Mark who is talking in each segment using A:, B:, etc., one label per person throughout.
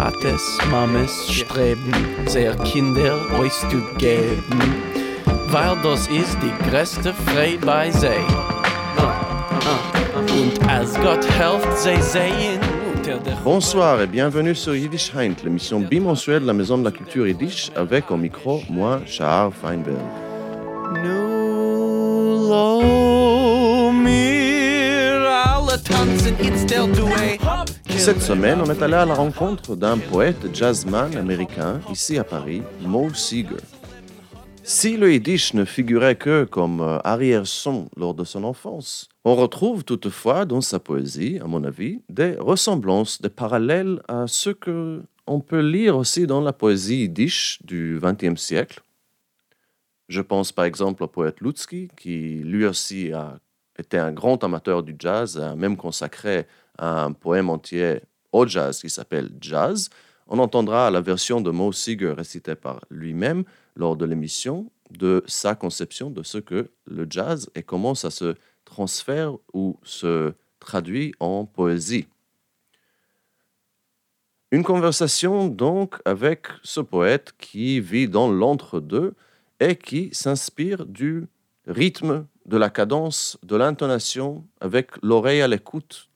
A: Vates, Mames streben, sehr Kinder euch zu geben, weil das ist die größte Frei bei sie. Und als Gott helft, sie sehen der
B: Bonsoir et bienvenue sur Yiddish Heint, l'émission bimensuelle de la Maison de la Culture Yiddish, avec au micro, moi, Shahar Feinberg.
A: Nu lo mir alle tanzen, the way.
B: Cette semaine, on est allé à la rencontre d'un poète jazzman américain, ici à Paris, Mo Seeger. Si le Yiddish ne figurait que comme euh, arrière-son lors de son enfance, on retrouve toutefois dans sa poésie, à mon avis, des ressemblances, des parallèles à ce que on peut lire aussi dans la poésie yiddish du XXe siècle. Je pense par exemple au poète Lutzki, qui lui aussi a été un grand amateur du jazz, a même consacré un poème entier au jazz qui s'appelle Jazz. On entendra la version de Mo Seeger récitée par lui-même lors de l'émission de sa conception de ce que le jazz et comment ça se transfère ou se traduit en poésie. Une conversation donc avec ce poète qui vit dans l'entre-deux et qui s'inspire du rythme, de la cadence, de l'intonation avec l'oreille à l'écoute.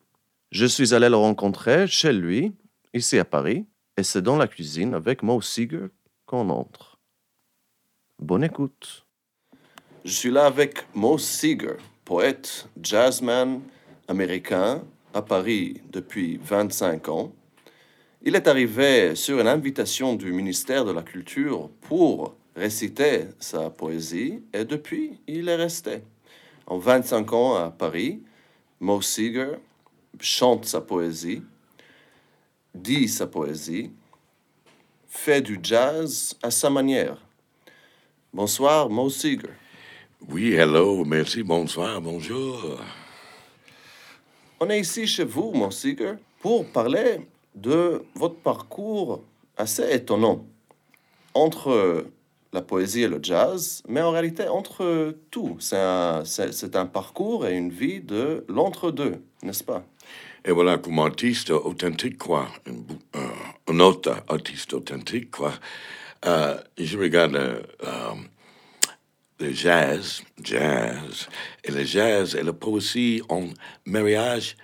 B: Je suis allé le rencontrer chez lui, ici à Paris, et c'est dans la cuisine avec Mo Seeger qu'on entre. Bonne écoute. Je suis là avec Mo Seeger, poète, jazzman américain à Paris depuis 25 ans. Il est arrivé sur une invitation du ministère de la Culture pour réciter sa poésie et depuis, il est resté. En 25 ans à Paris, Mo Seeger chante sa poésie, dit sa poésie, fait du jazz à sa manière. Bonsoir, Mo Seeger.
C: Oui, hello, merci, bonsoir, bonjour.
B: On est ici chez vous, Mo Seeger, pour parler de votre parcours assez étonnant entre la poésie et le jazz, mais en réalité entre tout. C'est un, un parcours et une vie de l'entre-deux, n'est-ce pas?
C: Et voilà, comme artiste authentique, quoi, un, autre artiste authentique, quoi, euh, je regarde euh, le jazz, jazz, et le jazz et la poésie en mariage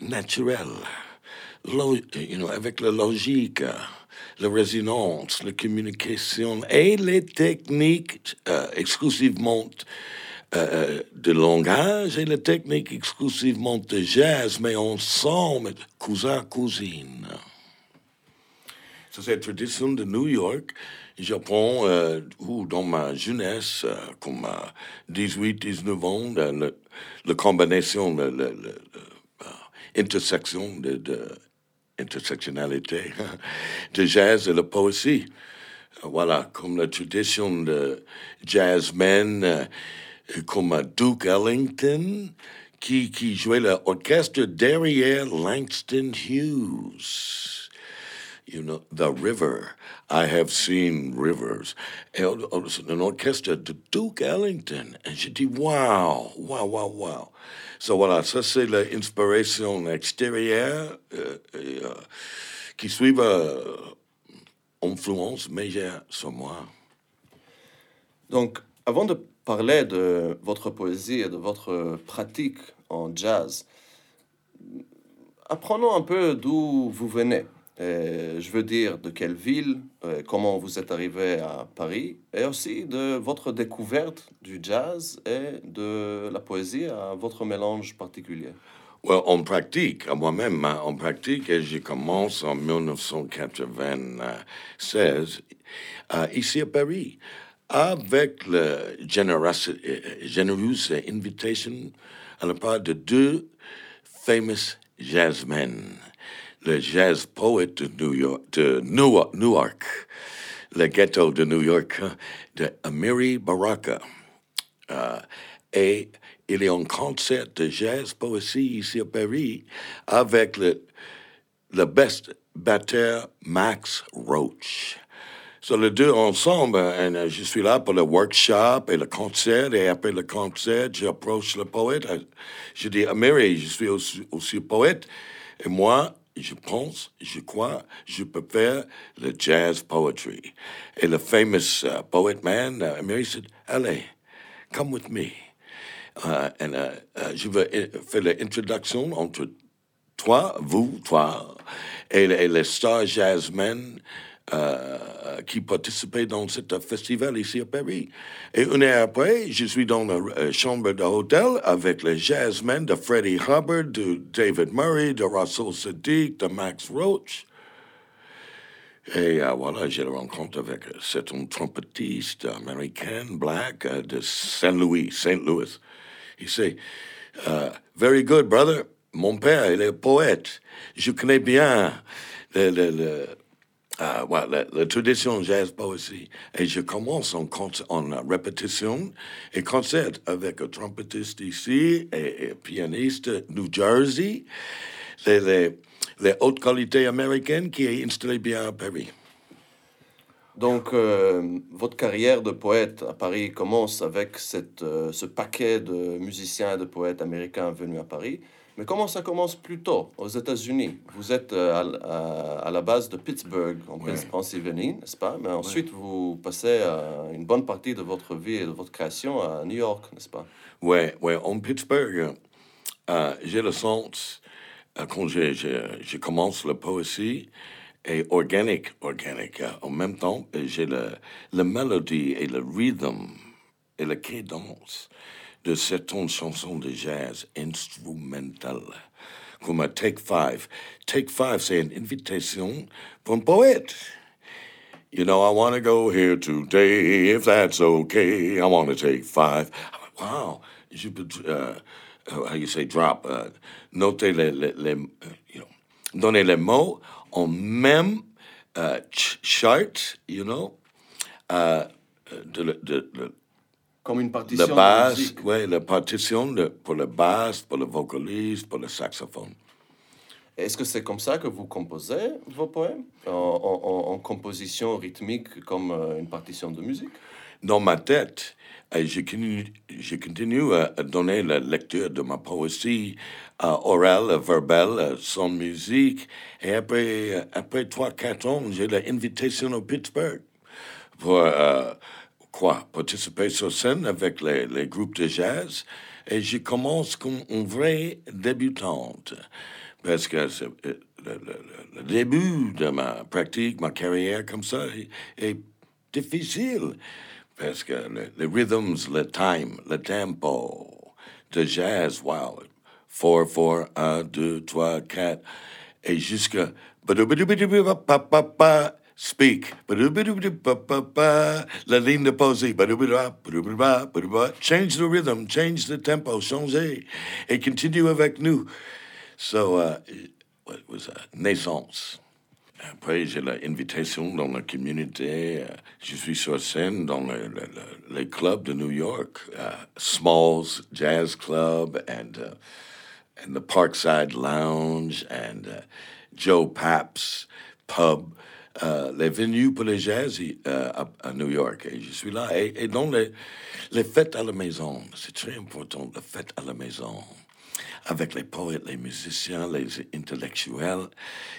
C: naturel, you know, avec la logique, la résonance, la communication et les techniques euh, exclusivement euh, de langage et les techniques exclusivement de jazz, mais ensemble, cousin, cousine. Ça, c'est la tradition de New York. Japon, euh, où dans ma jeunesse, euh, comme à 18, 19 ans, la, combinaison, la, euh, intersection de, de jazz et la poésie. Euh, Voilà, comme la tradition de jazzmen euh, comme Duke Ellington, qui, qui jouait l'orchestre derrière Langston Hughes. You know, the river. I have seen rivers. Et c'est un orchestre de Duke Ellington. Et j'ai dit, wow, wow, wow, wow. So voilà, ça c'est l'inspiration extérieure euh, euh, qui suit euh, influence majeure sur moi.
B: Donc, avant de parler de votre poésie et de votre pratique en jazz, apprenons un peu d'où vous venez. Je veux dire de quelle ville, euh, comment vous êtes arrivé à Paris, et aussi de votre découverte du jazz et de la poésie à votre mélange particulier.
C: Well, on pratique, moi-même, hein, on pratique et je commence en 1996 euh, ici à Paris avec la généreuse, invitation à la part de deux famous jazzmen. Le jazz poète de New York, de le ghetto de New York, hein, de Amiri Baraka. Euh, et il y a un concert de jazz poésie ici à Paris avec le, le best batteur Max Roach. So les deux ensemble, et euh, je suis là pour le workshop et le concert, et après le concert, j'approche le poète. euh, Je dis, Amiri, je suis aussi, poète, et moi, je pense, je crois, je peux faire le jazz poetry. Et le famous uh, poet man, uh, Mary said, allez, come with me. Uh, and uh, uh, je uh, faire l'introduction entre toi, vous, toi, et, et les stars jazzmen euh, qui participaient dans ce festival ici à Paris. Et une heure après, je suis dans la euh, chambre d'hôtel avec les jazzmen de Freddie Hubbard, de David Murray, de Russell Sadiq, de Max Roach. Et euh, voilà, j'ai le rencontre avec c'est un trompettiste américain, black, de Saint Louis, Saint Louis. Il dit, Very good, brother. Mon père, il est poète. Je connais bien le, le, le Uh, well, la, tradition jazz poésie. Et je commence en, en répétition et concert avec un trompettiste ici et, et pianiste New Jersey, les, les, les, hautes qualités américaines qui est installé bien à Paris.
B: Donc, euh, votre carrière de poète à Paris commence avec cette, euh, ce paquet de musiciens et de poètes américains venus à Paris. Mais comment ça commence plus tôt? Aux États-Unis. Vous êtes euh, à, la base de Pittsburgh, en Pennsylvanie, n'est-ce pas? Mais ensuite, vous passez une bonne partie de votre vie et de votre création à New York, n'est-ce pas?
C: Oui, ouais. en Pittsburgh, euh, j'ai le sens, euh, quand je, commence la poésie, et organique, organique. en même temps, j'ai le, la mélodie et le rhythm et la cadence de cette chanson de jazz instrumentale, comme Take Five. Take Five, c'est une invitation pour un poète. You know, I want to go here today, if that's okay. I want to take five. Wow. Je peux, uh, how you say, drop, uh, noter les, les, les you know, donner les mots en même uh, chart, you know, uh, de, de, de,
B: comme une partition.
C: La basse, oui, la partition pour le basse, pour le vocaliste, pour le saxophone.
B: Est-ce que c'est comme ça que vous composez vos poèmes? En, en, en composition rythmique comme euh, une partition de musique?
C: Dans ma tête, euh, je continue, je continue à donner la lecture de ma poésie uh, orale, verbale, sans musique. Et après, après 3-4 ans, j'ai l'invitation au Pittsburgh pour participer sur scène avec les, groupes de jazz. Et je commence comme une vraie débutante. Parce que euh, le, le, début de ma pratique, ma carrière comme ça, est, difficile. Parce que les rhythms, le time, le tempo de jazz, wow, 4, 4, 1, 2, 3, 4, et jusqu'à speak. La ligne de posée. Change the rhythm, change the tempo, changer. Et continue avec nous. So, uh, it was a naissance. Après, j'ai l'invitation dans la communauté. Uh, je suis sur scène dans le, le, les clubs de New York, uh, Smalls Jazz Club and, uh, and the Parkside Lounge and uh, Joe Papp's Pub. Euh, les venues pour les jazz euh, à, New York. Et je suis là. Et, donc, les, fêtes à la maison, c'est très important, les fêtes à la maison. Avec les poètes, les musiciens, les intellectuels,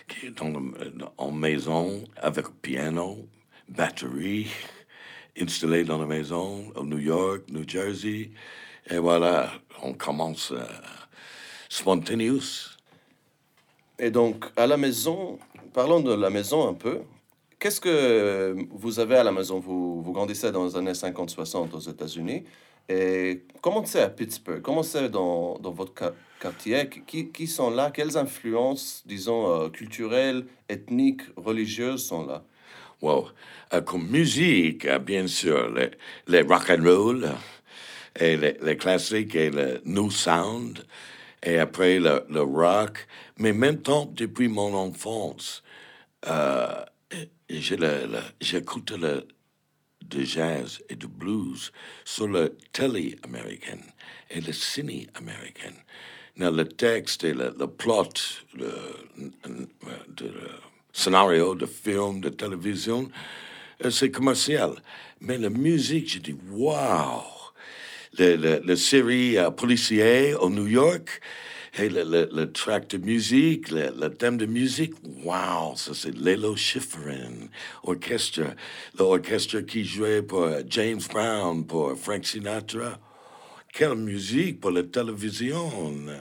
C: qui sont en maison, avec piano, batterie, installés dans la maison, à New York, New Jersey. Et voilà, on commence euh, spontaneous.
B: Et donc, à la maison, parlons de la maison un peu. Qu'est-ce que vous avez à la maison? Vous, vous grandissez dans les années 50-60 aux États-Unis. Et comment c'est à Pittsburgh? Comment c'est dans, dans, votre quartier? Qui, qui, sont là? Quelles influences, disons, euh, culturelles, ethniques, religieuses sont là?
C: Wow. Euh, comme musique, euh, bien sûr, les, les rock and roll et les, les, classiques et le new sound et après le, le rock. Mais maintenant, depuis mon enfance, euh, j'écoute le, jazz et de blues sur le télé américain et le ciné américain. le texte et le, plot, le, scénario de film, de télévision, euh, c'est commercial. Mais la musique, je dis, wow! La série euh, policière au New York, Hey, le, le, le track de musique, le, le thème de musique, wow, ça c'est Lalo Schifrin, orchestre, l'orchestre qui jouait pour James Brown, pour Frank Sinatra. Quelle musique pour la télévision euh,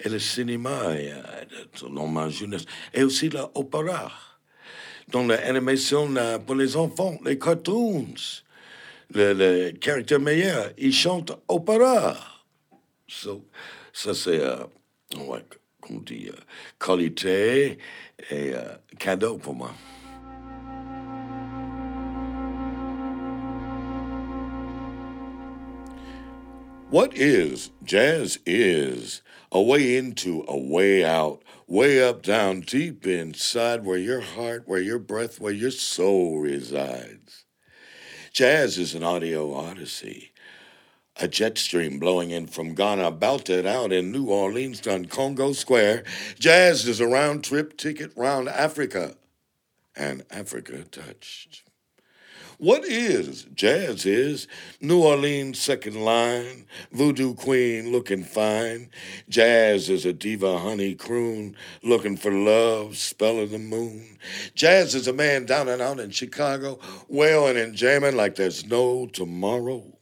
C: et le cinéma, et, euh, ma jeunesse. Et aussi l'opéra, dans l'animation euh, pour les enfants, les cartoons. Le, le caractère meilleur, il chante opéra. So, ça, c'est, euh, ouais, qu'on dit, euh, qualité et euh, cadeau pour moi. What is jazz is a way into, a way out, way up, down, deep inside where your heart, where your breath, where your soul resides. Jazz is an audio odyssey a jet stream blowing in from Ghana belted out in New Orleans on Congo Square. Jazz is a round trip ticket round Africa. And Africa touched. What is jazz is New Orleans second line, voodoo queen looking fine. Jazz is a diva honey croon looking for love, spell of the moon. Jazz is a man down and out in Chicago, wailing and jamming like there's no tomorrow.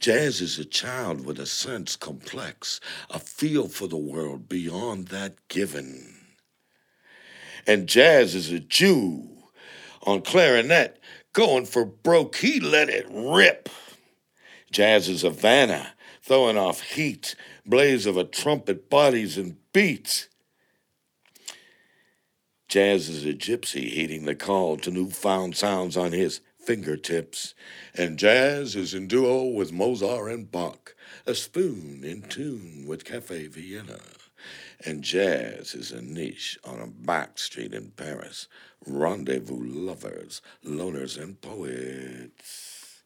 C: Jazz is a child with a sense complex, a feel for the world beyond that given. And Jazz is a Jew on clarinet, going for broke, he let it rip. Jazz is Havana, throwing off heat, blaze of a trumpet, bodies and beats. Jazz is a gypsy heeding the call to newfound sounds on his fingertips, and jazz is in duo with Mozart and Bach, a spoon in tune with Cafe Vienna. And jazz is a niche on a back street in Paris, rendezvous lovers, loners, and poets.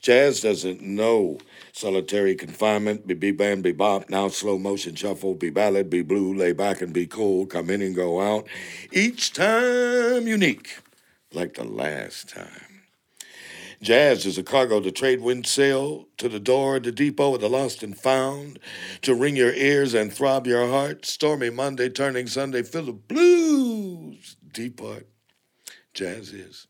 C: Jazz doesn't know solitary confinement, be be be bop, now slow motion shuffle, be ballad, be blue, lay back and be cool, come in and go out. Each time unique, like the last time. Jazz is a cargo to trade wind sail to the door, the depot of the lost and found, to ring your ears and throb your heart. Stormy Monday turning Sunday, fill the blues. Depart. Jazz is.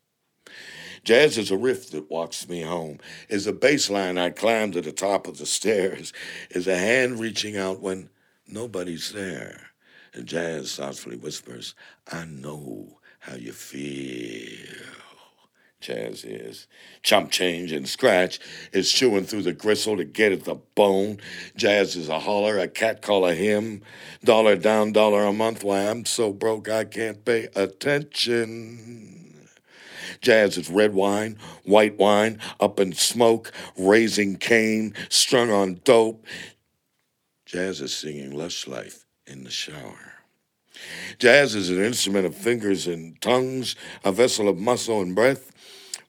C: Jazz is a riff that walks me home, is a bass line I climb to the top of the stairs, is a hand reaching out when nobody's there. And jazz softly whispers, I know how you feel jazz is. Chump change and scratch is chewing through the gristle to get at the bone. Jazz is a holler, a cat call a hymn. Dollar down, dollar a month. Why, I'm so broke I can't pay attention. Jazz is red wine, white wine, up in smoke, raising cane, strung on dope. Jazz is singing lush life in the shower. Jazz is an instrument of fingers and tongues, a vessel of muscle and breath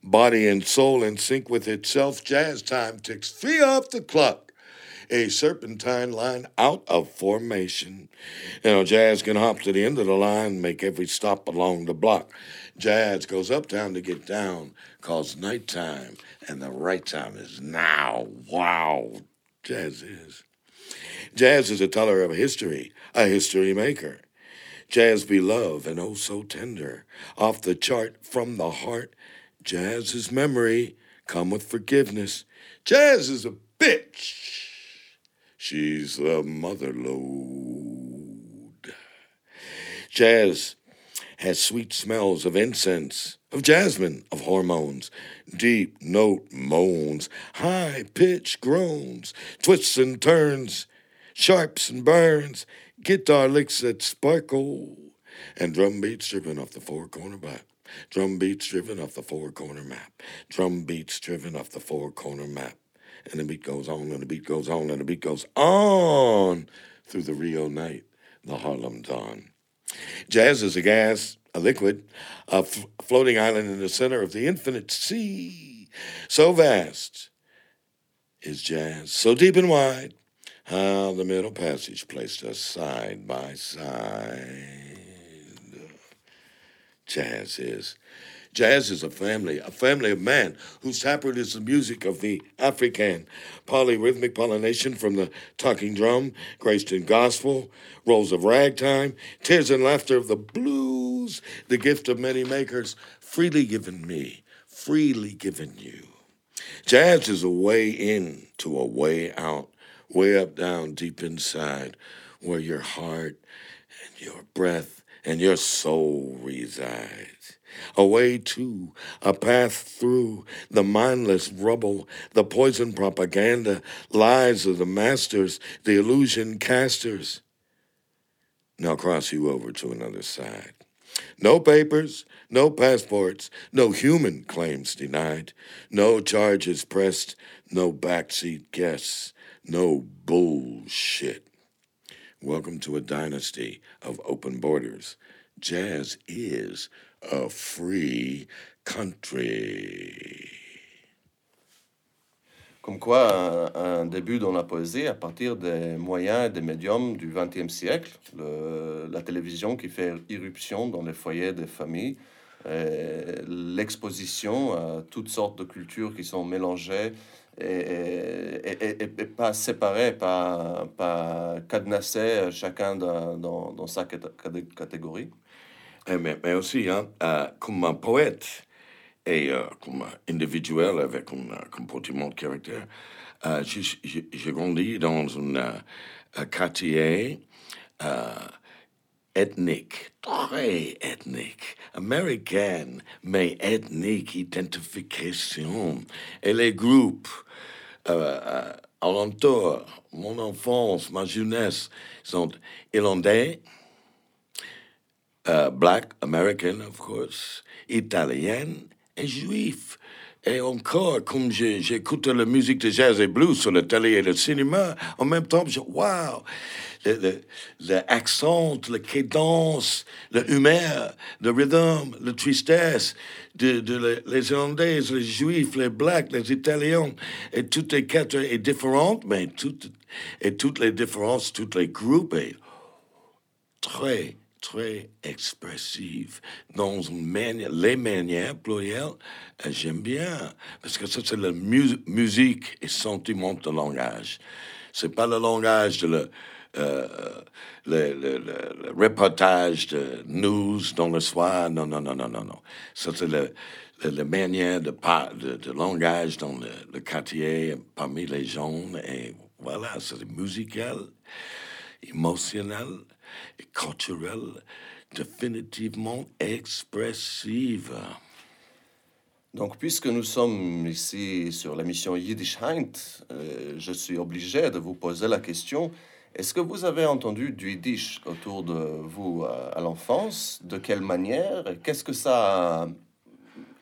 C: body and soul in sync with itself. Jazz time ticks three off the clock. A serpentine line out of formation. You know, jazz can hop to the end of the line, make every stop along the block. Jazz goes uptown to get down, calls nighttime, and the right time is now. Wow, jazz is. Jazz is a teller of history, a history maker. Jazz beloved and oh so tender, off the chart from the heart Jazz is memory, come with forgiveness. Jazz is a bitch. She's the mother load. Jazz has sweet smells of incense, of jasmine, of hormones, deep note moans, high pitch groans, twists and turns, sharps and burns, guitar licks that sparkle, and drum beats driven off the four corner back. Drum beats driven off the four corner map. Drum beats driven off the four corner map. And the beat goes on and the beat goes on and the beat goes on through the Rio night, the Harlem dawn. Jazz is a gas, a liquid, a f- floating island in the center of the infinite sea. So vast is jazz, so deep and wide, how the middle passage placed us side by side jazz is. Jazz is a family, a family of man whose taproot is the music of the African polyrhythmic pollination from the talking drum, graced in gospel, rolls of ragtime, tears and laughter of the blues, the gift of many makers, freely given me, freely given you. Jazz is a way in to a way out, way up, down, deep inside, where your heart and your breath and your soul resides. A way to, a path through the mindless rubble, the poison propaganda, lies of the masters, the illusion casters. Now cross you over to another side. No papers, no passports, no human claims denied, no charges pressed, no backseat guests, no bullshit. Welcome to a dynasty of open borders. Jazz is a free country.
B: Comme quoi, un, un, début dans la poésie à partir des moyens et des médiums du XXe siècle, le, la télévision qui fait irruption dans les foyers des familles, l'exposition à toutes sortes de cultures qui sont mélangées et, pas séparés, pas, pas cadenassés, chacun dans, dans, dans sa catégorie.
C: Mais, mais, aussi, hein, euh, comme un poète et euh, comme individuel avec un comportement de caractère, euh, j'ai grandi dans un quartier ethnique, très ethnique, américaine, mais ethnique, identification. Et les groupes euh, euh, alentours, mon enfance, ma jeunesse, sont irlandais, uh, black, American, of course, italien et juif. Et encore, comme j'écoute la musique de jazz et blues sur le télé et le cinéma, en même temps, je waouh, l'accent, le, le, la cadence, l'humeur, le rhythm, la tristesse de, les Irlandais, les Juifs, les Blacks, les Italiens, et toutes les quatre est différentes, mais toutes, et toutes les différences, tous les groupes, est très très expressive dans les manières plurielles, euh, j'aime bien, parce que ça, c'est la mu musique et sentiment de langage. C'est pas le langage de le, euh, le, le, le, reportage de news dans le soir. Non, non, non, non, non, non. Ça, c'est la manière de, de, de, langage dans le, quartier parmi les gens. Et voilà, c'est musical, émotionnel culturelle définitivement expressive.
B: Donc, puisque nous sommes ici sur la mission Yiddish Heint, euh, je suis obligé de vous poser la question est-ce que vous avez entendu du Yiddish autour de vous à, l'enfance? De quelle manière? Qu'est-ce que ça.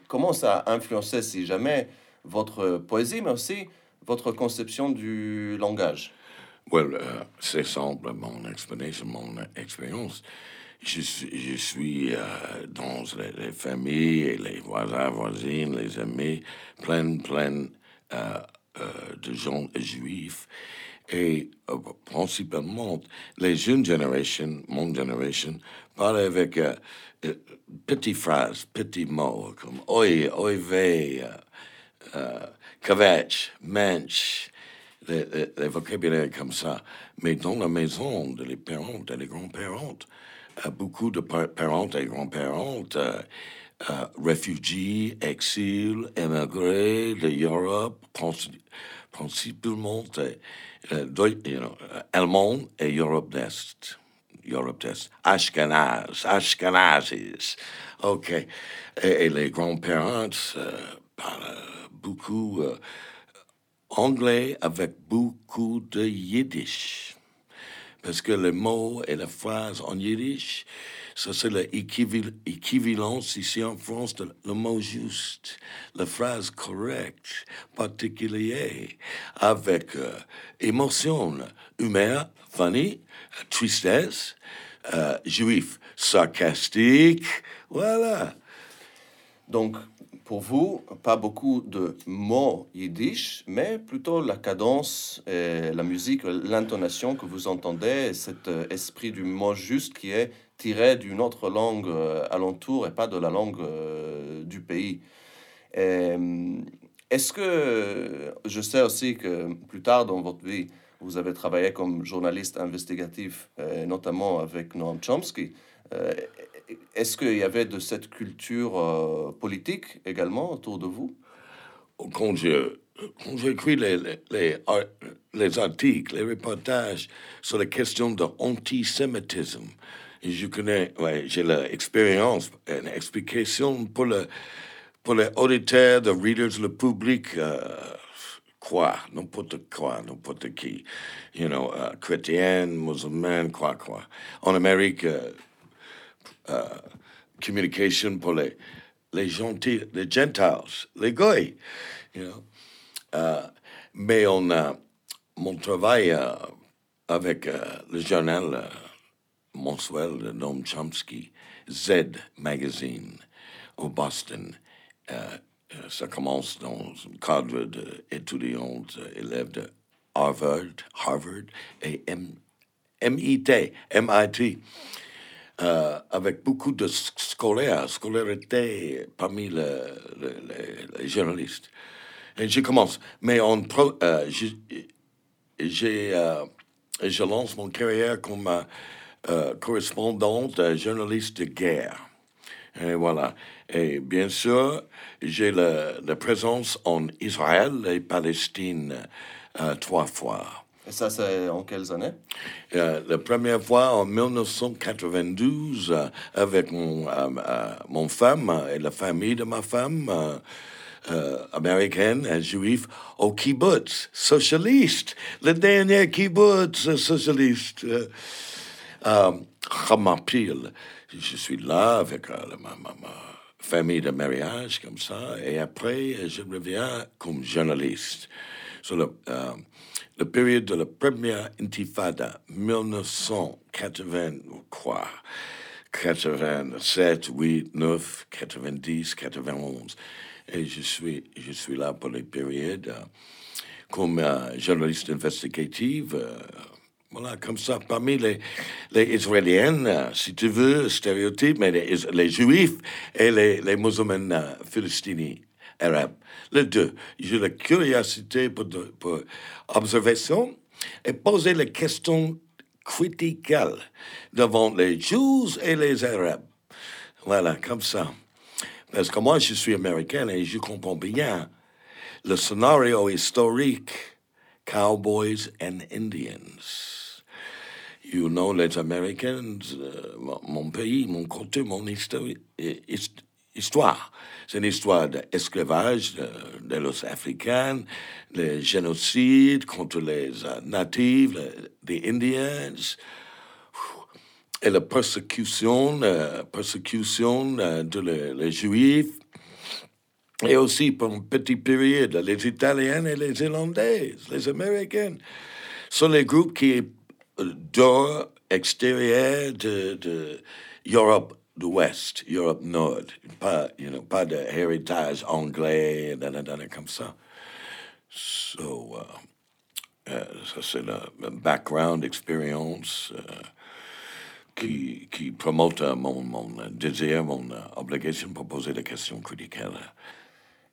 B: Comment ça a influencé, si jamais, votre poésie, mais aussi votre conception du langage?
C: Well, uh, c'est simple, mon explanation, mon expérience. Je, suis uh, dans les, les, familles, les voisins, voisines, les amis, plein, plein uh, de gens juifs. Et principalement, les jeunes générations, mon génération, parlent avec euh, euh, petites phrases, petits mots, comme oi, oi, ve, uh, les, vocabulaires comme ça. Mais dans la maison de les parents, de les grands-parents, euh, beaucoup de parents et grands-parents, euh, euh, réfugiés, exil, émigrés de l'Europe, principalement allemand et Europe d'Est. Europe d'Est. Ashkenaz, Ashkenazis. OK. Et, les grands-parents parlent beaucoup anglais avec beaucoup de yiddish. Parce que les mots et les phrases en yiddish, ça c'est l'équivalence ici en France de le mot juste, la phrase correcte, particulière, avec euh, émotion, humeur, funny, tristesse, euh, juif, sarcastique, voilà.
B: Donc, pour vous, pas beaucoup de mots yiddish, mais plutôt la cadence, et la musique, l'intonation que vous entendez, cet euh, esprit du mot juste qui est tiré d'une autre langue euh, alentour et pas de la langue euh, du pays. Est-ce que je sais aussi que plus tard dans votre vie, vous avez travaillé comme journaliste investigatif, notamment avec Noam Chomsky. Est-ce qu'il y avait de cette culture politique également autour de vous?
C: Quand j'ai quand j'écris les, les, les, articles, les reportages sur la question de l'antisémitisme, je connais, j'ai l'expérience, une explication pour, le, pour les auditeurs, les readers, le public, euh, quoi, n'importe quoi, n'importe qui, you know, uh, chrétien, musulman, quoi, quoi. En Amérique, uh, uh, communication pour les, les gentils, les gentiles, les goy, you know. Euh, mais on a mon travail euh, avec euh, le journal mensuel de Noam Chomsky, Z Magazine, au Boston. ça commence dans un cadre d'étudiants, élèves de Harvard, Harvard et MIT, MIT. Avec beaucoup de scolaires, scolarité parmi les journalistes. Et je commence. Mais euh, j'ai, euh, je lance mon carrière comme euh, correspondante, journaliste de guerre. Et voilà. Et bien sûr, j'ai la, présence en Israël et Palestine trois fois.
B: Et ça, c'est en quelles années?
C: La première fois en 1992 avec mon, mon femme et la famille de ma femme euh, américaine, un juif, au kibbutz, socialiste, le dernier kibbutz socialiste. Euh, euh, je suis là avec euh, ma, famille de mariage, comme ça, et après, je reviens comme journaliste. Sur le, euh, le période de la première intifada, 1980, quoi, 87, 8, 9, 90, 91. Et je suis, je suis là pour les périodes euh, comme euh, journaliste investigative. Euh, voilà, comme ça, parmi les, les Israéliennes, si tu veux, stéréotypes, mais les, les Juifs et les, les musulmans philistiniens arabes. Les deux. J'ai la curiosité pour, pour observation et poser les questions critiques devant les Juifs et les Arabes. Voilà, comme ça. Parce que moi, je suis américain et je comprends bien le scénario historique Cowboys and Indians. You know, les Américains, euh, mon pays, mon côté, mon histoire. C'est une histoire d'esclavage de, los Africains, le génocide contre les uh, natifs, les Indiens, et la persécution, euh, persécution euh, de les, Juifs, et aussi pour une petite période, les Italiens et les Irlandais, les Américains, sont les groupes qui dehors, extérieurs de, de de l'Ouest, Europe Nord, pas, you know, pas de héritage anglais, comme ça. So, uh, ça c'est le background, expérience. Uh, qui, qui promote mon, désir, mon obligation pour poser des questions critiques.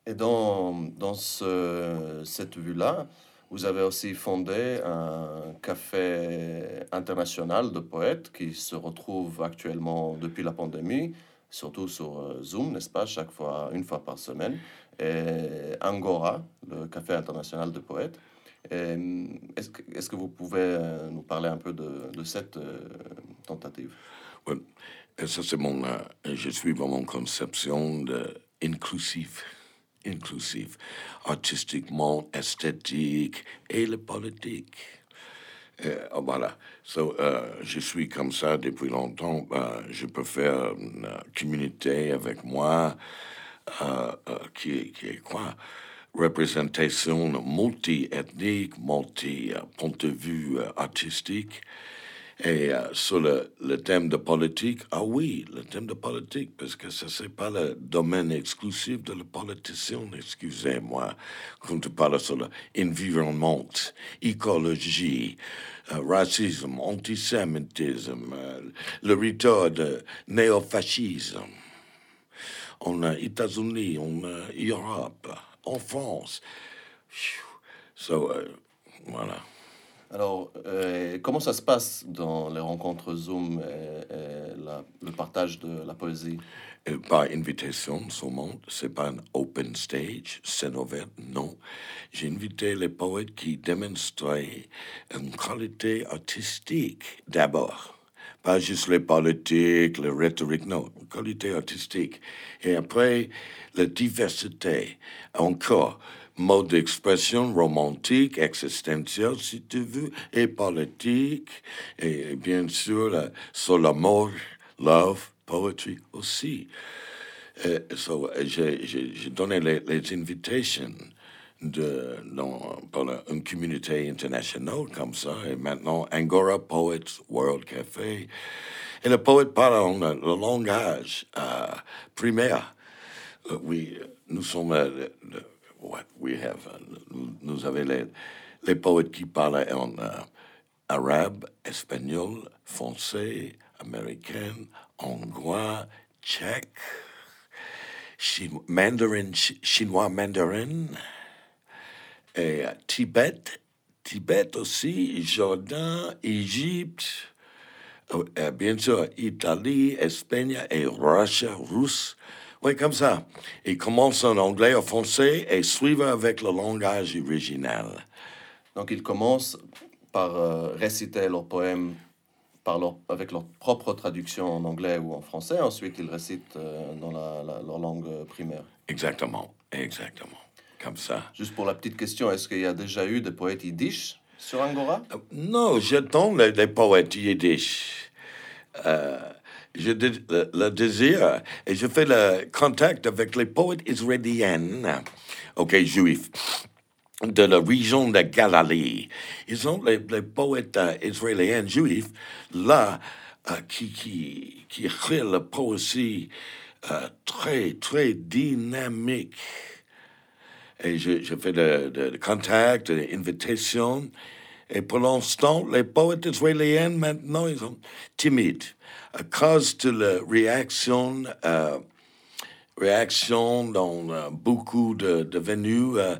B: Et dans, dans ce, cette vue-là, vous avez aussi fondé un café international de poètes qui se retrouve actuellement depuis la pandémie, surtout sur euh, Zoom, n'est-ce pas, chaque fois, une fois par semaine. Et Angora, le café international de poètes. Est-ce que, vous pouvez euh, nous parler un peu de, cette euh, tentative?
C: Oui. Ça, c'est mon. Je suis dans mon conception de inclusif, artistiquement, esthétique et le politique. voilà. So, je suis comme ça depuis longtemps. je peux faire une communauté avec moi qui, est quoi? représentation multi-ethnique, multi-point de vue euh, artistique. Et euh, sur le, le, thème de politique, ah oui, le thème de politique, parce que ce n'est pas le domaine exclusif de la politicien, excusez-moi, quand tu parles sur l'environnement, écologie, euh, racisme, antisémitisme, le retour de néofascisme. en États-Unis, en Europe, en France. So, voilà.
B: Alors, euh, comment ça se passe dans les rencontres Zoom et, la, le partage de la poésie?
C: Par invitation seulement, c'est pas un open stage, scène ouverte, non. J'ai invité les poètes qui démontraient une qualité artistique d'abord. Pas juste les politiques, les rhétoriques, non, une qualité artistique. Et après, la diversité, encore mode d'expression romantique, existentiel, si tu veux, et politique, et bien sûr sur l'amour, love, poetry aussi. Uh, so, j'ai donné les, invitations de, dans, pour une communauté internationale comme ça, et maintenant Angora Poets World Café. Et le poète parle en le langage euh, primaire. Uh, oui, nous sommes what we have. Uh, nous avons les, poètes qui parlent en uh, arabe, espagnol, français, américain, hongrois, tchèque, chinois, mandarin, chinois mandarin, et uh, Tibet, Tibet aussi, Jordan, Égypte, uh, bien sûr, Italie, Espagne et Russie, russe. Oui, comme ça. Ils commencent en anglais, en français et suivent avec le langage original.
B: Donc, ils commencent par euh, réciter leurs poèmes par leur, avec leur propre traduction en anglais ou en français. Ensuite, ils récitent euh, dans la, la, leur langue primaire.
C: Exactement, exactement. Comme ça.
B: Juste pour la petite question, est-ce qu'il y a déjà eu des poètes yiddish sur Angora?
C: Euh, Non, j'attends les, les, poètes yiddish. Euh, je le, le, désir et je fais le contact avec les poètes israéliens, ok, juifs, de la région de Galilée. Ils ont les, les poètes uh, israéliens juifs là uh, qui, qui, qui écrivent la poésie uh, très, très dynamique. Et je, je fais le, le, le contact, l'invitation. Et pour l'instant, les poètes israéliens, maintenant, ils sont timides à cause de la réaction, euh, réaction dans euh, beaucoup de, de venues euh,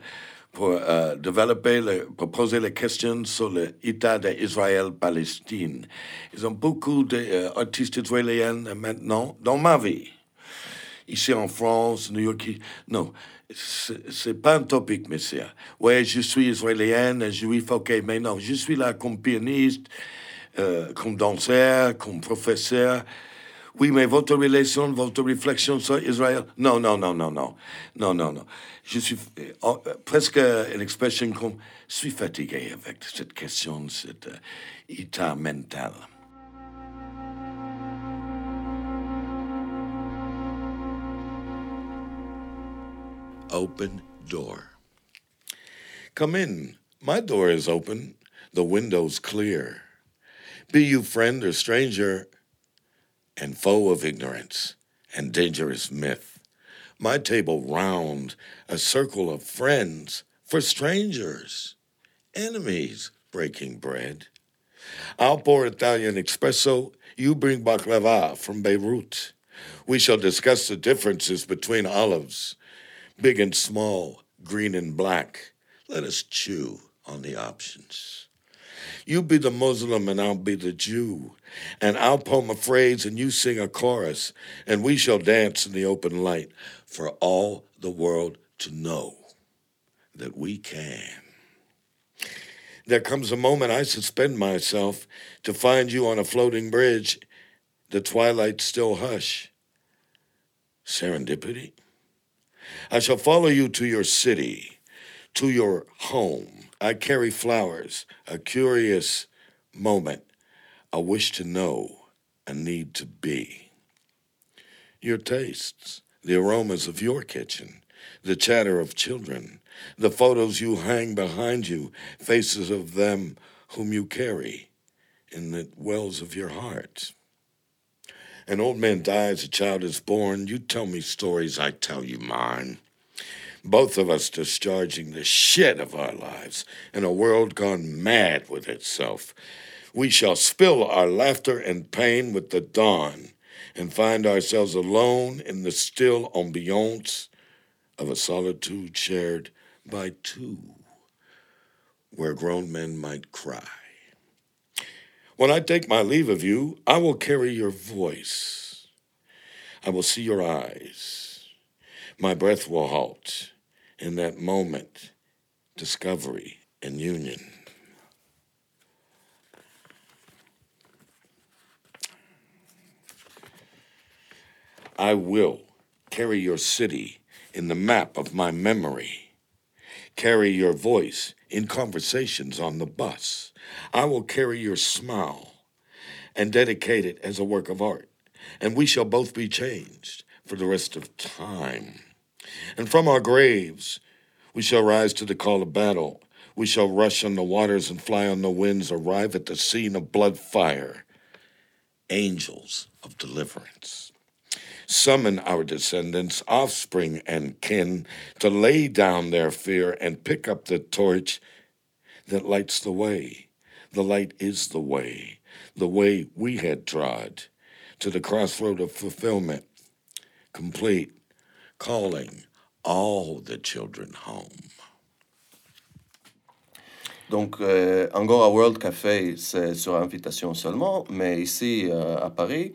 C: pour euh, développer, le, pour poser les questions sur l'État d'Israël-Palestine. Ils ont beaucoup d'artistes israéliens maintenant dans ma vie. Ici en France, New York, non, c'est pas un topic, monsieur. Ouais, je suis israélien, juif, ok, mais non, je suis là comme pianiste, euh, comme danseur, comme professeur. Oui, mais votre relation, votre réflexion sur Israël, non, non, non, non, non, non, non, non. Je suis euh, oh, euh presque une expression comme je suis fatigué avec cette question, cet euh, état mental. Open door. Come in. My door is open. The window's clear. Be you friend or stranger, and foe of ignorance and dangerous myth. My table round, a circle of friends for strangers, enemies breaking bread. I'll pour Italian espresso, you bring baklava from Beirut. We shall discuss the differences between olives, big and small, green and black. Let us chew on the options. You be the Muslim and I'll be the Jew. And I'll poem a phrase and you sing a chorus, and we shall dance in the open light for all the world to know that we can. There comes a moment I suspend myself to find you on a floating bridge, the twilight still hush. Serendipity? I shall follow you to your city, to your home I carry flowers, a curious moment, a wish to know, a need to be. Your tastes, the aromas of your kitchen, the chatter of children, the photos you hang behind you, faces of them whom you carry in the wells of your heart. An old man dies, a child is born. You tell me stories, I tell you mine both of us discharging the shit of our lives in a world gone mad with itself. We shall spill our laughter and pain with the dawn, and find ourselves alone in the still ambiance of a solitude shared by two, where grown men might cry. When I take my leave of you, I will carry your voice. I will see your eyes. My breath will halt in that moment, discovery and union. I will carry your city in the map of my memory, carry your voice in conversations on the bus. I will carry your smile and dedicate it as a work of art, and we shall both be changed for the rest of time. And from our graves, we shall rise to the call of battle. We shall rush on the waters and fly on the winds, arrive at the scene of blood fire. Angels of deliverance. Summon our descendants, offspring, and kin to lay down their fear and pick up the torch that lights the way. The light is the way, the way we had trod to the crossroad of fulfillment, complete, calling all the children home.
B: Donc, euh, Angora World Café, c'est sur invitation seulement, mais ici euh, à Paris,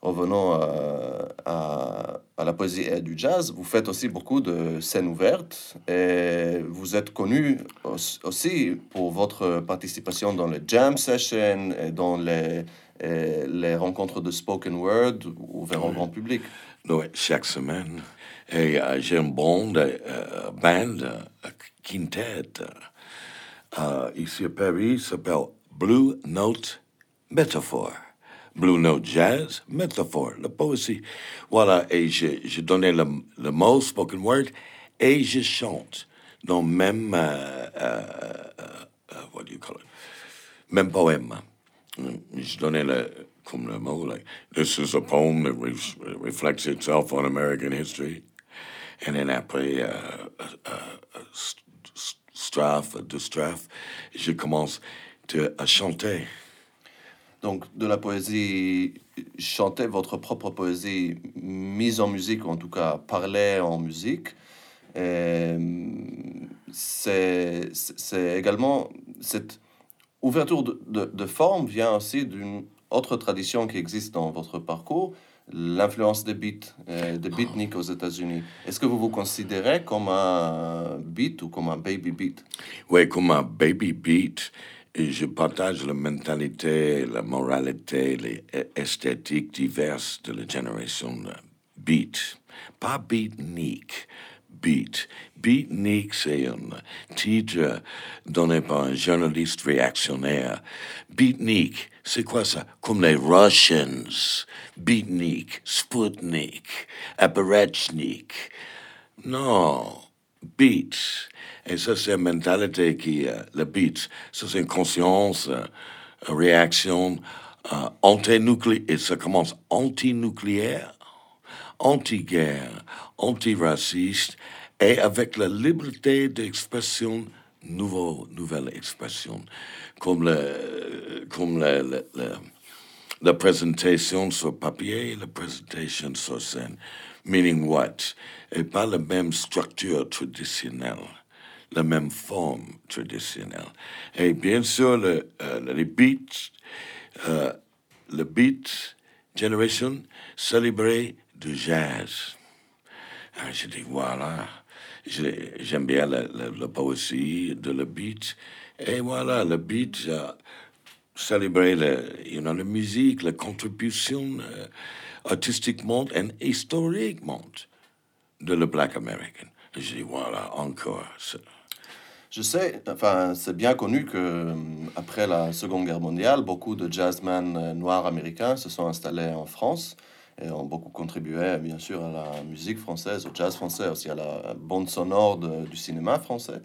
B: revenons euh, à, à, la poésie et du jazz, vous faites aussi beaucoup de scènes ouvertes et vous êtes connu aussi pour votre participation dans les jam sessions et dans les, et les rencontres de spoken word ouvertes au grand public.
C: Oui, chaque semaine. Et uh, j'ai un band, uh, band, uh, quintet, uh, ici à Paris, s'appelle Blue Note Metaphor. Blue Note Jazz, métaphore, la poésie. Voilà, et je, donnais le, mot spoken word et je chante dans même, what do you call it, même poème. Je donnais le, comme le mot, like, this is a poem that re reflects itself on American history. And then après, uh, uh, strophe, deux strophes, je commence à chanter.
B: Donc, de la poésie, chanter votre propre poésie mise en musique, ou en tout cas parler en musique. C'est également cette ouverture de, de, de, forme vient aussi d'une autre tradition qui existe dans votre parcours, l'influence des beats, euh, des beatniks aux États-Unis. Est-ce que vous vous considérez comme un beat ou comme un baby beat?
C: Oui, comme un baby beat. Je partage la mentalité, la moralité, les esthétiques diverses de la génération beat. Pas beatnik, beat. Beatnik, c'est un titre donné par un journaliste réactionnaire. Beatnik, c'est quoi ça? Comme les Russians. Beatnik, Sputnik, Apparatchnik. Non, beat. Et ça, c'est une mentalité qui, euh, le beat, ça, c'est une conscience, euh, une réaction euh, anti-nucléaire, et ça commence anti-nucléaire, anti-guerre, anti-raciste, et avec la liberté d'expression, nouveau, nouvelle expression, comme, le, comme le, le, la présentation sur papier, la présentation sur scène. Meaning what? Et pas la même structure traditionnelle la même forme traditionnelle. Et bien sûr, le, euh, les beats, euh, le beat generation célébrait du jazz. Ah, je dis, voilà, j'aime bien la, la, poésie de le beat. Et voilà, le beat uh, célébrait you know, la musique, la contribution uh, artistiquement et historiquement de le Black American. Je dis, voilà, encore.
B: Je sais, enfin, c'est bien connu que euh, après la Seconde Guerre mondiale, beaucoup de jazzmen euh, noirs américains se sont installés en France et ont beaucoup contribué, bien sûr, à la musique française, au jazz français, aussi à la bande sonore du cinéma français.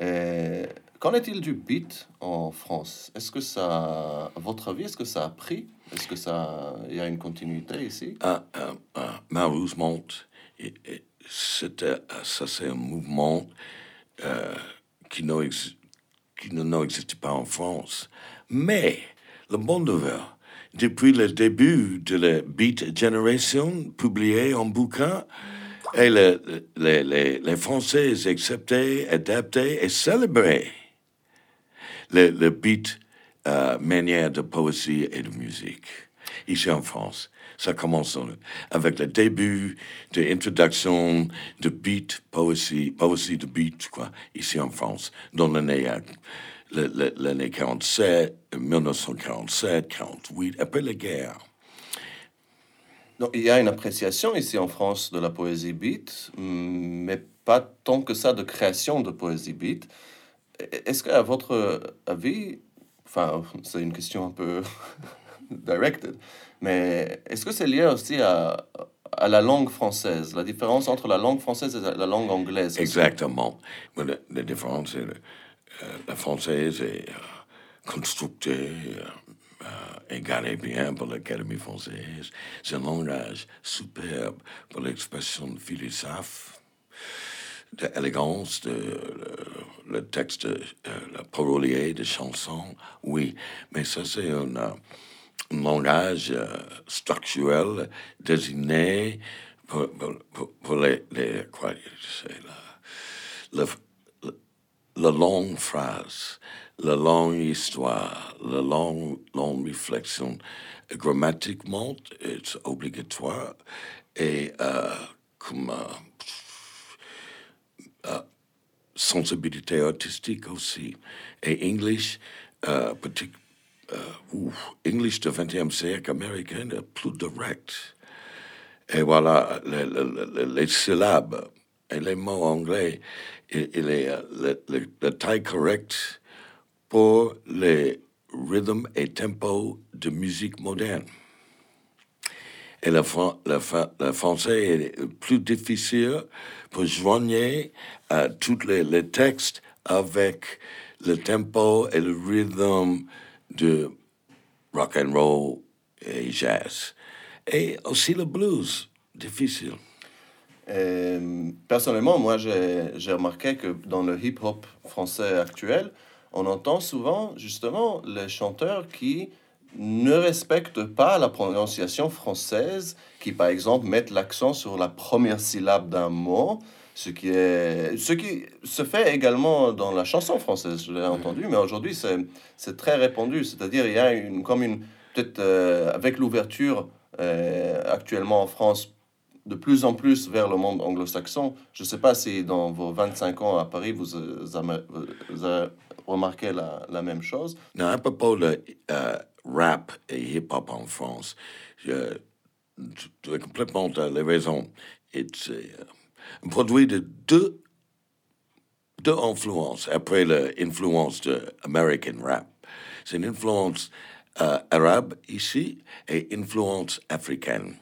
B: Et qu'en est-il du beat en France? Est-ce que ça, à votre avis, est-ce que ça a pris? Est-ce que ça, il y a une continuité ici?
C: Ah, ah, Malheureusement, ça c'est un mouvement. Euh, qui, n'existe pas en France. Mais le bon nouvelle depuis le début de la Beat Generation, publié en bouquin, les, Français acceptaient, adaptaient et célébraient le, le beat euh, manière de poésie et de musique ici en France. Ça commence avec le début de l'introduction de beat, poésie, poésie de beat, quoi, ici en France, dans l'année l'année 47, 1947, 48, après la guerre.
B: Donc, il y a une appréciation ici en France de la poésie beat, mais pas tant que ça de création de poésie beat. Est-ce qu'à votre avis, enfin, c'est une question un peu directed, mais est-ce que c'est lié aussi à, à, la langue française, la différence entre la langue française et la langue anglaise?
C: Exactement. La, différence, c'est euh, la française est euh, constructée, euh, égarée bien par l'Académie française. C'est un langage superbe pour l'expression philosophe d'élégance, de, le, le, texte, euh, le parolier de chansons, oui, mais ça c'est un, un, langage euh, structurel désigné pour, pour, pour les, quoi, la, la, la, longue phrase, la longue histoire, la longue, longue réflexion. Grammatiquement, c'est obligatoire et euh, comme euh, uh, sensibilité artistique aussi. Et English, uh, English du 20e siècle américain est plus direct. Et voilà, les, les syllabes et les mots anglais, il, est le, le, le taille correcte pour les rythmes et tempos de musique moderne. Et le, français est plus difficile pour euh, tous les, les, textes avec le tempo et le rythme de rock and roll et jazz. Et aussi le blues, difficile.
B: Et, personnellement, moi, j'ai remarqué que dans le hip-hop français actuel, on entend souvent justement les chanteurs qui ne respectent pas la prononciation française, qui par exemple mettent l'accent sur la première syllabe d'un mot, ce qui, est, ce qui se fait également dans la chanson française, je l'ai entendu, mais aujourd'hui c'est très répandu, c'est-à-dire il y a une, comme une, peut-être euh, avec l'ouverture euh, actuellement en France de plus en plus vers le monde anglo-saxon, je ne sais pas si dans vos 25 ans à Paris, vous, vous avez remarqué la, même chose.
C: Non, à propos de euh, rap et hip-hop en France. Je, tu complètement les raisons. C'est euh, un produit de deux, deux influences après l'influence de American rap. C'est une influence euh, arabe ici et influence africaine.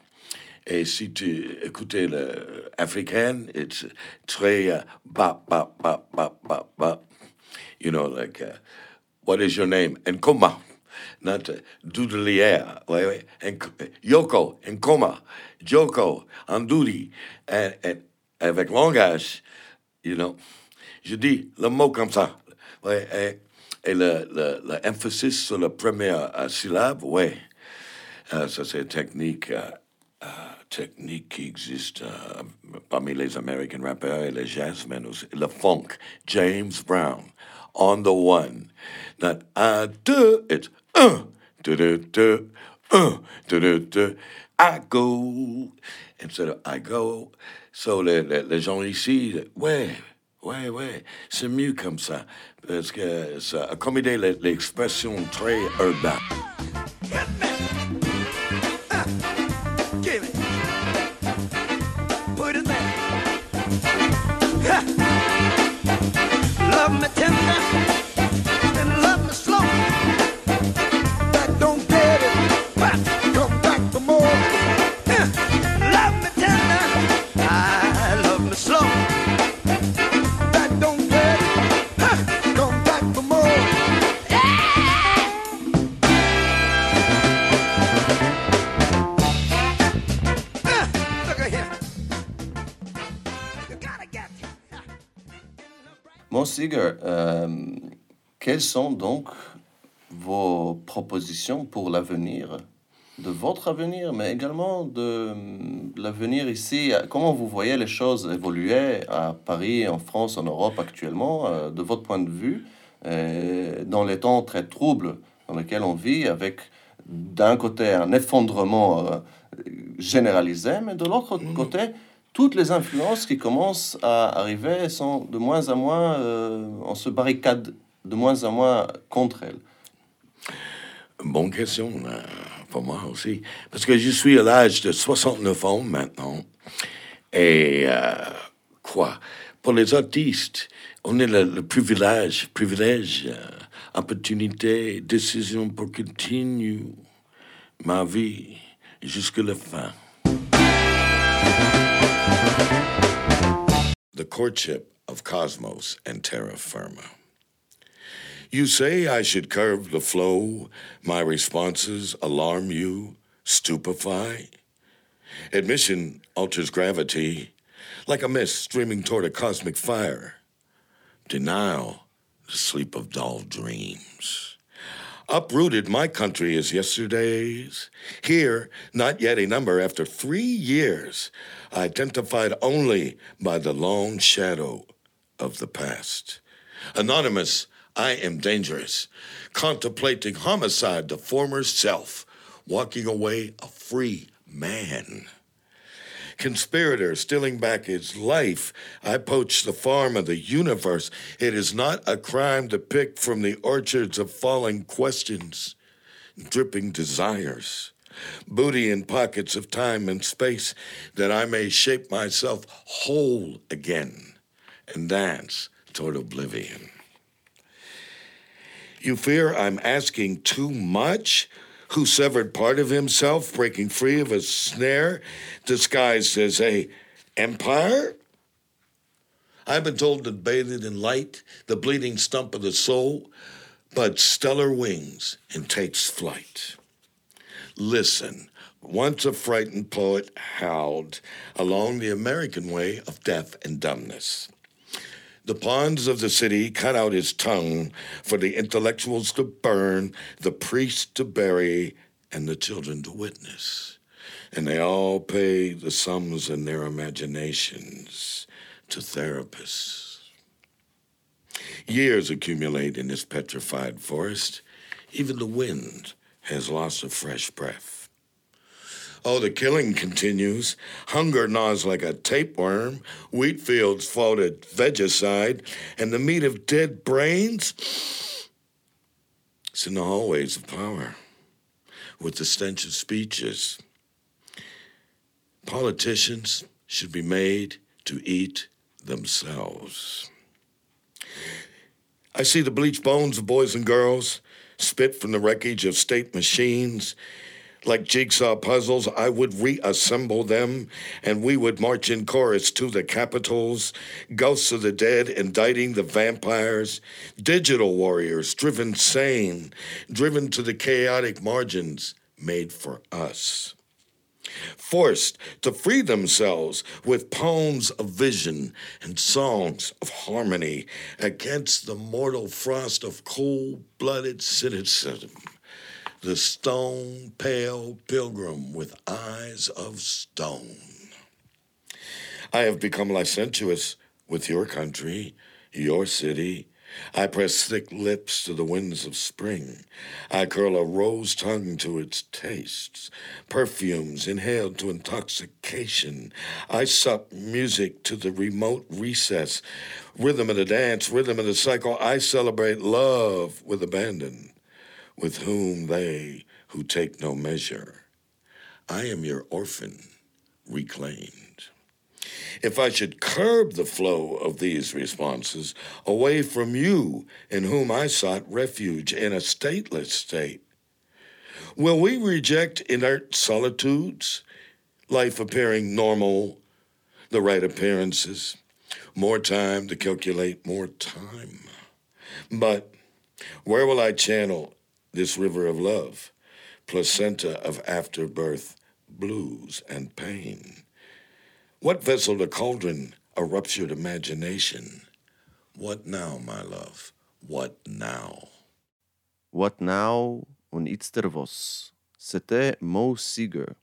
C: Et si tu écoutes l'africaine, c'est très uh, ba, ba, ba, ba, ba, ba. You know, like, uh, what is your name? And comment? not Doudelière, ouais, ouais, and, Yoko, en coma, Joko, Doudi, et, et, avec langage, you know, je dis le mot comme ça, ouais, et, et le, le, le emphasis sur la première uh, syllabe, ouais, uh, ça c'est technique, uh, uh, technique qui existe uh, parmi les American rappers et les jazzmen aussi, le funk, James Brown, on the one, not un, deux, it's un, deux, deux, deux, un, deux, deux, deux, I go, instead of I go. So les, les, les gens ici, ouais, ouais, ouais, c'est mieux comme ça, parce que ça accommode l'expression très urbaine. Me tender.
B: Quelles sont donc vos propositions pour l'avenir de votre avenir, mais également de l'avenir ici? Comment vous voyez les choses évoluer à Paris, en France, en Europe actuellement, euh, de votre point de vue, euh, dans les temps très troubles dans lesquels on vit, avec d'un côté un effondrement euh, généralisé, mais de l'autre mmh. côté, toutes les influences qui commencent à arriver sont de moins en moins, on se barricade de moins en moins contre elles.
C: Bonne question euh, pour moi aussi. Parce que je suis à l'âge de 69 ans maintenant. Et euh, quoi? Pour les artistes, on est le, privilège, privilège, euh, opportunité, décision pour continuer ma vie jusqu'à la fin. The courtship of Cosmos and Terra Firma. You say I should curve the flow, my responses alarm you, stupefy? Admission alters gravity, like a mist streaming toward a cosmic fire. Denial, the sleep of dull dreams. Uprooted, my country is yesterday's. Here, not yet a number after three years, identified only by the long shadow of the past. Anonymous, I am dangerous, contemplating homicide, the former self, walking away a free man. Conspirator stealing back his life. I poach the farm of the universe. It is not a crime to pick from the orchards of falling questions, dripping desires. Booty in pockets of time and space that I may shape myself whole again and dance toward oblivion. You fear I'm asking too much? Who severed part of himself, breaking free of a snare disguised as a empire? I've been told to bathe it in light, the bleeding stump of the soul, but stellar wings and takes flight. Listen, once a frightened poet howled along the American way of death and dumbness. The pawns of the city cut out his tongue for the intellectuals to burn, the priests to bury, and the children to witness. And they all pay the sums in their imaginations to therapists. Years accumulate in this petrified forest. Even the wind has lost a fresh breath. Oh, the killing continues. Hunger gnaws like a tapeworm. Wheat fields floated vegicide. And the meat of dead brains? It's in the hallways of power with the stench of speeches. Politicians should be made to eat themselves. I see the bleached bones of boys and girls, spit from the wreckage of state machines, like jigsaw puzzles, I would reassemble them, and we would march in chorus to the capitals, ghosts of the dead indicting the vampires, digital warriors driven sane, driven to the chaotic margins made for us. Forced to free themselves with poems of vision and songs of harmony against the mortal frost of cold blooded cynicism the stone pale pilgrim with eyes of stone. I have become licentious with your country, your city. I press thick lips to the winds of spring. I curl a rose tongue to its tastes, perfumes inhaled to intoxication. I suck music to the remote recess, rhythm of the dance, rhythm of the cycle. I celebrate love with abandon with whom they who take no measure. I am your orphan, reclaimed. If I should curb the flow of these responses away from you, in whom I sought refuge in a stateless state, will we reject inert solitudes, life appearing normal, the right appearances, more time to calculate more time? But where will I channel this river of love, placenta of afterbirth blues and pain. What vessel to cauldron a ruptured imagination? What now, my love? What now?
B: What now und itzter vos? c'était Mo Seeger.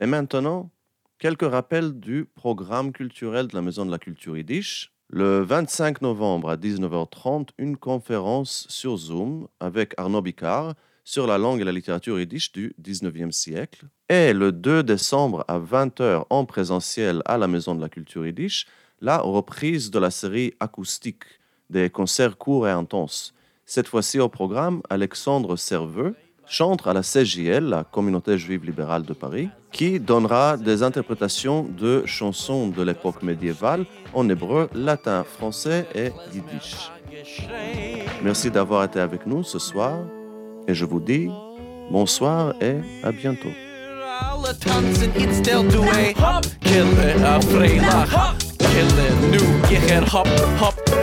B: Et maintenant, quelques rappels du programme culturel de la Maison de la Culture Yiddish. Le 25 novembre à 19h30, une conférence sur Zoom avec Arnaud Bicard sur la langue et la littérature yiddish du 19e siècle. Et le 2 décembre à 20h en présentiel à la Maison de la Culture yiddish, la reprise de la série acoustique des concerts courts et intenses. Cette fois-ci au programme, Alexandre Serveux chante à la CJL, la communauté juive libérale de Paris, qui donnera des interprétations de chansons de l'époque médiévale en hébreu, latin, français et yiddish. Merci d'avoir été avec nous ce soir et je vous dis bonsoir et à bientôt.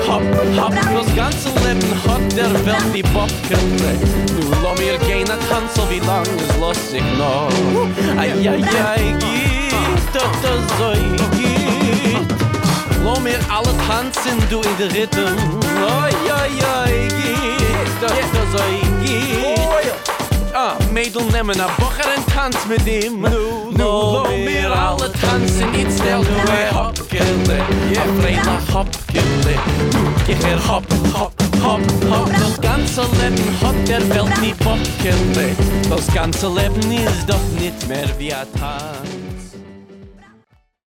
A: Hopp, hopp Das ganze Leben hat der Welt die Bockele Nu lo mir gehen a tanzel, wie lang es los ich noch. Ai, ai, ai, geht, doch das so geht Lo mir alle tanzen, du in der Rhythm. Ai, ai, ai, geht, doch das so geht Ah, Mädel nemmen a Bocher en tanz mit ihm. Nu, nu, lo mir alle tanzen Jetzt stell du a Hopkele A Freila Hopkele Du, ich er hop, hop, hop, hop. Das ganze Leben hat der Welt nie Hopkele Das ganze Leben ist doch nicht mehr wie a Tag